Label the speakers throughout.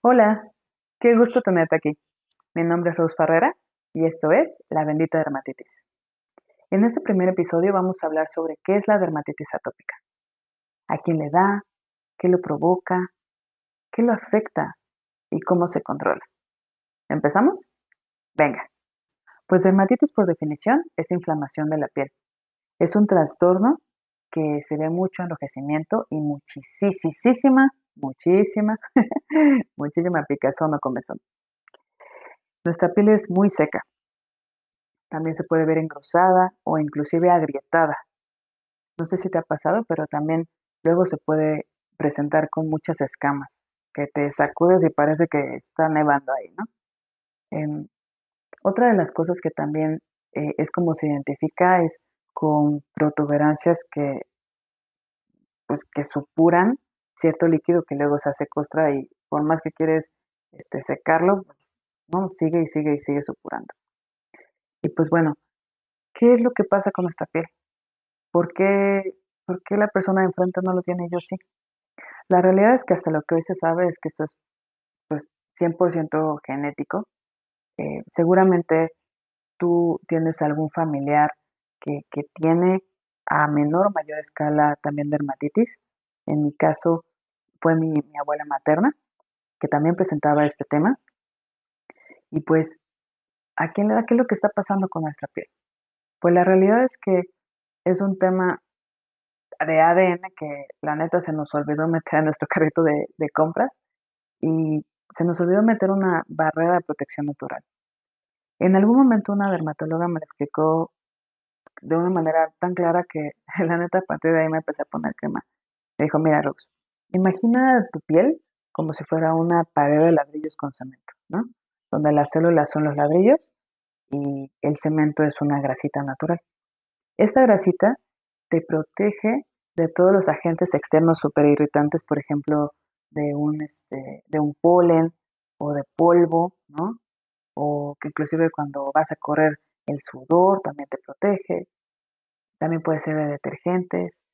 Speaker 1: Hola, qué gusto tenerte aquí. Mi nombre es Rose Ferrera y esto es La bendita dermatitis. En este primer episodio vamos a hablar sobre qué es la dermatitis atópica, a quién le da, qué lo provoca, qué lo afecta y cómo se controla. ¿Empezamos? Venga. Pues dermatitis por definición es inflamación de la piel. Es un trastorno que se ve mucho enrojecimiento y muchísima muchísima, muchísima picazón o comezón. Nuestra piel es muy seca. También se puede ver engrosada o inclusive agrietada. No sé si te ha pasado, pero también luego se puede presentar con muchas escamas, que te sacudes y parece que está nevando ahí, ¿no? Otra de las cosas que también eh, es como se identifica es con protuberancias que, pues, que supuran cierto líquido que luego se hace costra y por más que quieres este, secarlo, no, sigue y sigue y sigue supurando. Y pues bueno, ¿qué es lo que pasa con nuestra piel? ¿Por qué, ¿Por qué la persona de enfrente no lo tiene y yo sí? La realidad es que hasta lo que hoy se sabe es que esto es pues 100% genético. Eh, seguramente tú tienes algún familiar que, que tiene a menor o mayor escala también dermatitis en mi caso fue mi, abuela materna, que también presentaba este tema. Y pues, ¿a quién le da qué es lo que está pasando con nuestra piel? Pues la realidad es que es un tema de ADN que la neta se nos olvidó meter en nuestro carrito de, de compras y se nos olvidó meter una barrera de protección natural. En algún momento una dermatóloga me explicó de una manera tan clara que la neta a partir de ahí me empecé a poner crema me dijo, mira, Rox, imagina tu piel como si fuera una pared de ladrillos con cemento, ¿no? Donde las células son los ladrillos y el cemento es una grasita natural. Esta grasita te protege de todos los agentes externos súper irritantes, por ejemplo, de un, este, de un polen o de polvo, ¿no? O que inclusive cuando vas a correr el sudor también te protege. También puede ser de detergentes,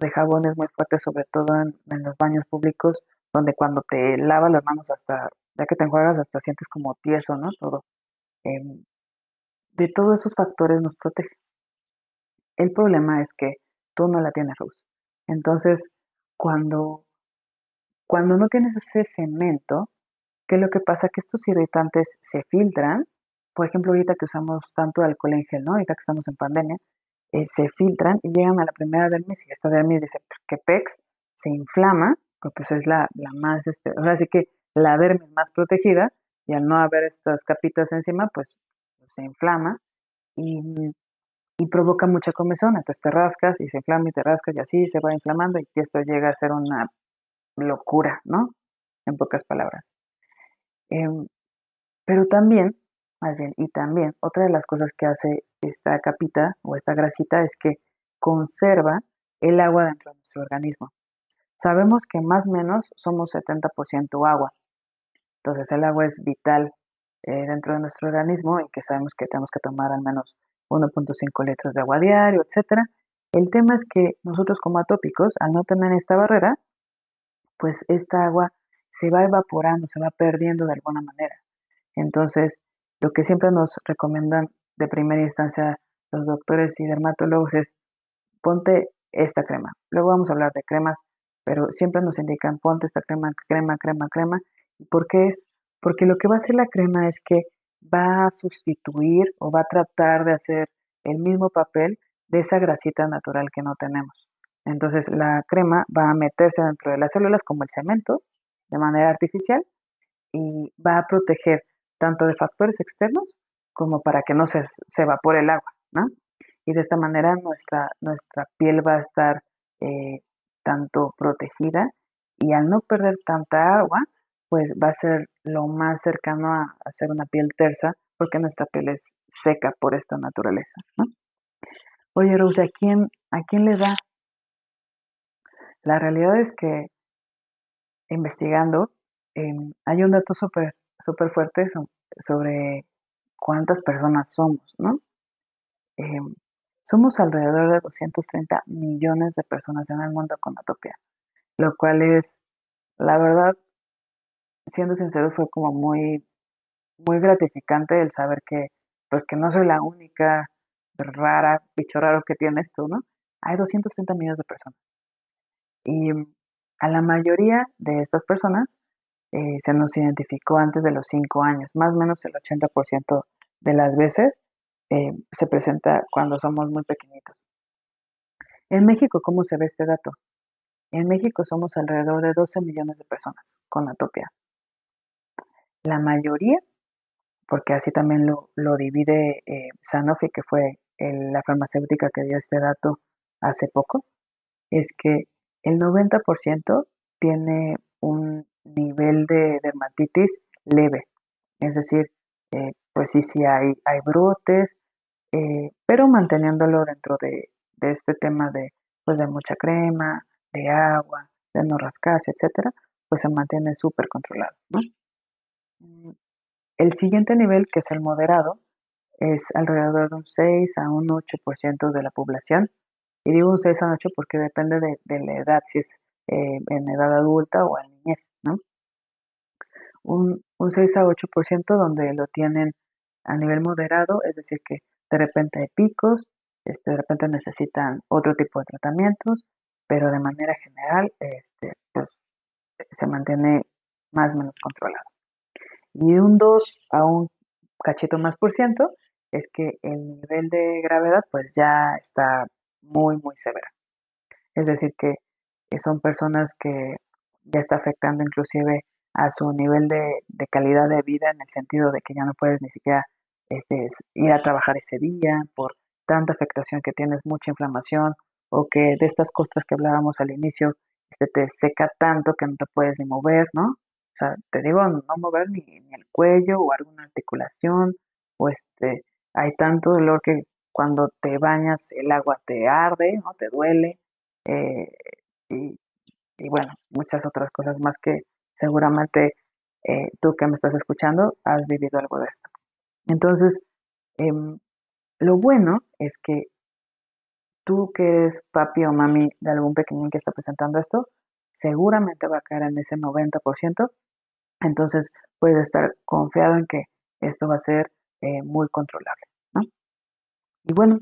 Speaker 1: de jabones muy fuertes, sobre todo en, los baños públicos, donde cuando te lavas las manos hasta, ya que te enjuagas, hasta sientes como tieso, ¿no? Todo. Em, de todos esos factores nos protege. El problema es que tú no la tienes, luz. Entonces, cuando, cuando no tienes ese cemento, ¿qué es lo que pasa? Que estos irritantes se filtran. Por ejemplo, ahorita que usamos tanto alcohol en gel, ¿no? Ahorita que estamos en pandemia, eh, se filtran y llegan a la primera dermis y esta dermis dice que PEX se inflama, porque pues es la, la más, este, o sea, así que la dermis más protegida y al no haber estas capitas encima, pues, se inflama y, y, provoca mucha comezón, entonces te rascas y se inflama y te rascas y así se va inflamando y esto llega a ser una locura, ¿no? En pocas palabras. Em, pero también más bien, y también otra de las cosas que hace esta capita o esta grasita es que conserva el agua dentro de nuestro organismo. Sabemos que más o menos somos 70% agua. Entonces el agua es vital eh, dentro de nuestro organismo y que sabemos que tenemos que tomar al menos 1.5 litros de agua diario, etc. El tema es que nosotros como atópicos, al no tener esta barrera, pues esta agua se va evaporando, se va perdiendo de alguna manera. Entonces, lo que siempre nos recomiendan de primera instancia los doctores y dermatólogos es ponte esta crema. Luego vamos a hablar de cremas, pero siempre nos indican ponte esta crema, crema, crema, crema. ¿Y por qué es? Porque lo que va a hacer la crema es que va a sustituir o va a tratar de hacer el mismo papel de esa grasita natural que no tenemos. Entonces la crema va a meterse dentro de las células como el cemento de manera artificial y va a proteger tanto de factores externos como para que no se, evapore el agua, ¿no? Y de esta manera nuestra, nuestra piel va a estar eh, tanto protegida y al no perder tanta agua, pues va a ser lo más cercano a, a ser una piel tersa porque nuestra piel es seca por esta naturaleza. Oye, Rose, ¿a quién, ¿a quién le da? La realidad es que investigando, em, hay un dato súper súper fuerte sobre cuántas personas somos, ¿no? Em, somos alrededor de 230 millones de personas en el mundo con atopia, lo cual es, la verdad, siendo sincero, fue como muy, muy gratificante el saber que, pues, que no soy la única rara, bicho raro que tiene esto, ¿no? Hay 230 millones de personas. Y a la mayoría de estas personas eh, se nos identificó antes de los 5 años, más o menos el 80% de las veces eh, se presenta cuando somos muy pequeñitos. En México, ¿cómo se ve este dato? En México somos alrededor de 12 millones de personas con atopia. La mayoría, porque así también lo, divide eh, Sanofi, que fue la farmacéutica que dio este dato hace poco, es que el 90% tiene un nivel de dermatitis leve, es decir, eh, pues sí, sí hay, hay brotes, eh, pero manteniéndolo dentro de, este tema de, pues de mucha crema, de agua, de no rascarse, etcétera, pues se mantiene súper controlado. Mm, el siguiente nivel, que es el moderado, es alrededor de un 6 a un 8% de la población. Y digo un 6 a un 8 porque depende de, la edad, si es eh, en edad adulta o en niñez, ¿no? Un, un 6 a 8% donde lo tienen a nivel moderado, es decir, que de repente hay picos, este, de repente necesitan otro tipo de tratamientos, pero de manera general este, pues, se mantiene más o menos controlado. Y un 2 a un cachito más por ciento es que el nivel de gravedad pues ya está muy, muy severa. Es decir, que, son personas que ya está afectando inclusive a su nivel de, calidad de vida en el sentido de que ya no puedes ni siquiera este, ir a trabajar ese día por tanta afectación que tienes, mucha inflamación o que de estas costras que hablábamos al inicio este, te seca tanto que no te puedes ni mover, ¿no? O sea, te digo, no mover ni, ni el cuello o alguna articulación o este, hay tanto dolor que cuando te bañas el agua te arde, ¿no? Te duele. Eh, y, bueno, muchas otras cosas más que seguramente eh, tú que me estás escuchando has vivido algo de esto. Entonces, em, lo bueno es que tú que eres papi o mami de algún pequeñín que está presentando esto, seguramente va a caer en ese 90%. Entonces, puedes estar confiado en que esto va a ser eh, muy controlable. Y bueno,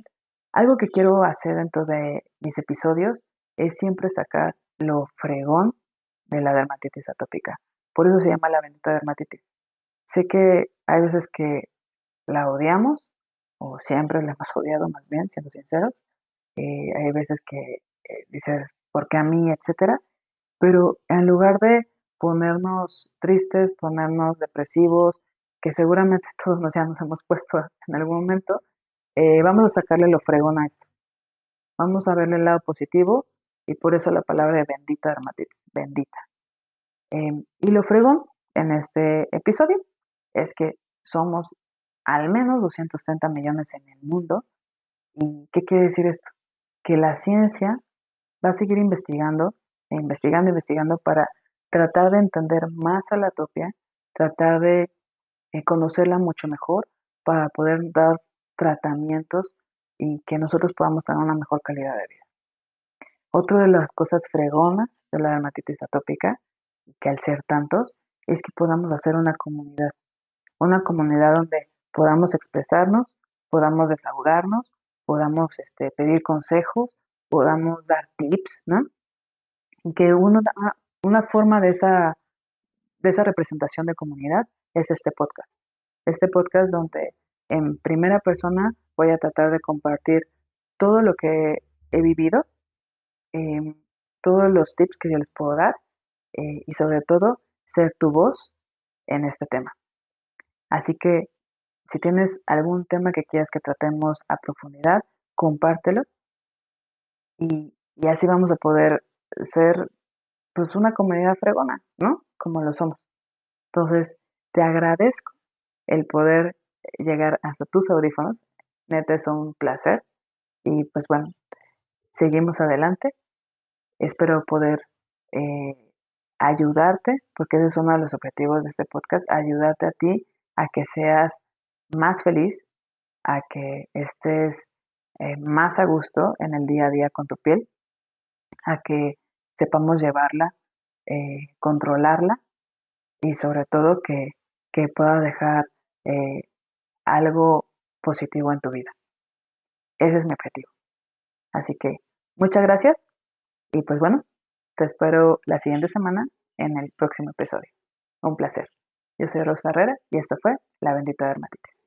Speaker 1: algo que quiero hacer dentro de mis episodios es siempre sacar lo fregón de la dermatitis atópica. Por eso se llama la bendita dermatitis. Sé que hay veces que la odiamos, o siempre la hemos odiado más bien, siendo sinceros. Eh, hay veces que eh, dices, ¿por qué a mí? etcétera. Pero en lugar de ponernos tristes, ponernos depresivos, que seguramente todos nos ya nos hemos puesto en algún momento, eh, vamos a sacarle lo fregón a esto. Vamos a verle el lado positivo y por eso la palabra de bendita dermatitis, bendita. Em, y lo fregón en este episodio es que somos al menos 230 millones en el mundo. ¿Y qué quiere decir esto? Que la ciencia va a seguir investigando, investigando, investigando para tratar de entender más a la atopia, tratar de eh, conocerla mucho mejor para poder dar tratamientos y que nosotros podamos tener una mejor calidad de vida. Otra de las cosas fregonas de la dermatitis atópica, que al ser tantos, es que podamos hacer una comunidad. Una comunidad donde podamos expresarnos, podamos desahogarnos, podamos este, pedir consejos, podamos dar tips, ¿no? Y que uno, una forma de esa, de esa representación de comunidad es este podcast. Este podcast donde en primera persona voy a tratar de compartir todo lo que he vivido, em, todos los tips que yo les puedo dar eh, y sobre todo ser tu voz en este tema. Así que si tienes algún tema que quieras que tratemos a profundidad, compártelo y, y así vamos a poder ser pues una comunidad fregona, ¿no? Como lo somos. Entonces, te agradezco el poder llegar hasta tus audífonos. Neta es un placer. Y pues bueno, seguimos adelante. Espero poder eh, ayudarte, porque ese es uno de los objetivos de este podcast, ayudarte a ti a que seas más feliz, a que estés eh, más a gusto en el día a día con tu piel, a que sepamos llevarla, eh, controlarla y sobre todo que, que pueda dejar eh, algo positivo en tu vida. Ese es mi objetivo. Así que muchas gracias y pues bueno, te espero la siguiente semana en el próximo episodio. Un placer. Yo soy Ros Ferrera y esto fue La Bendita Dermatitis.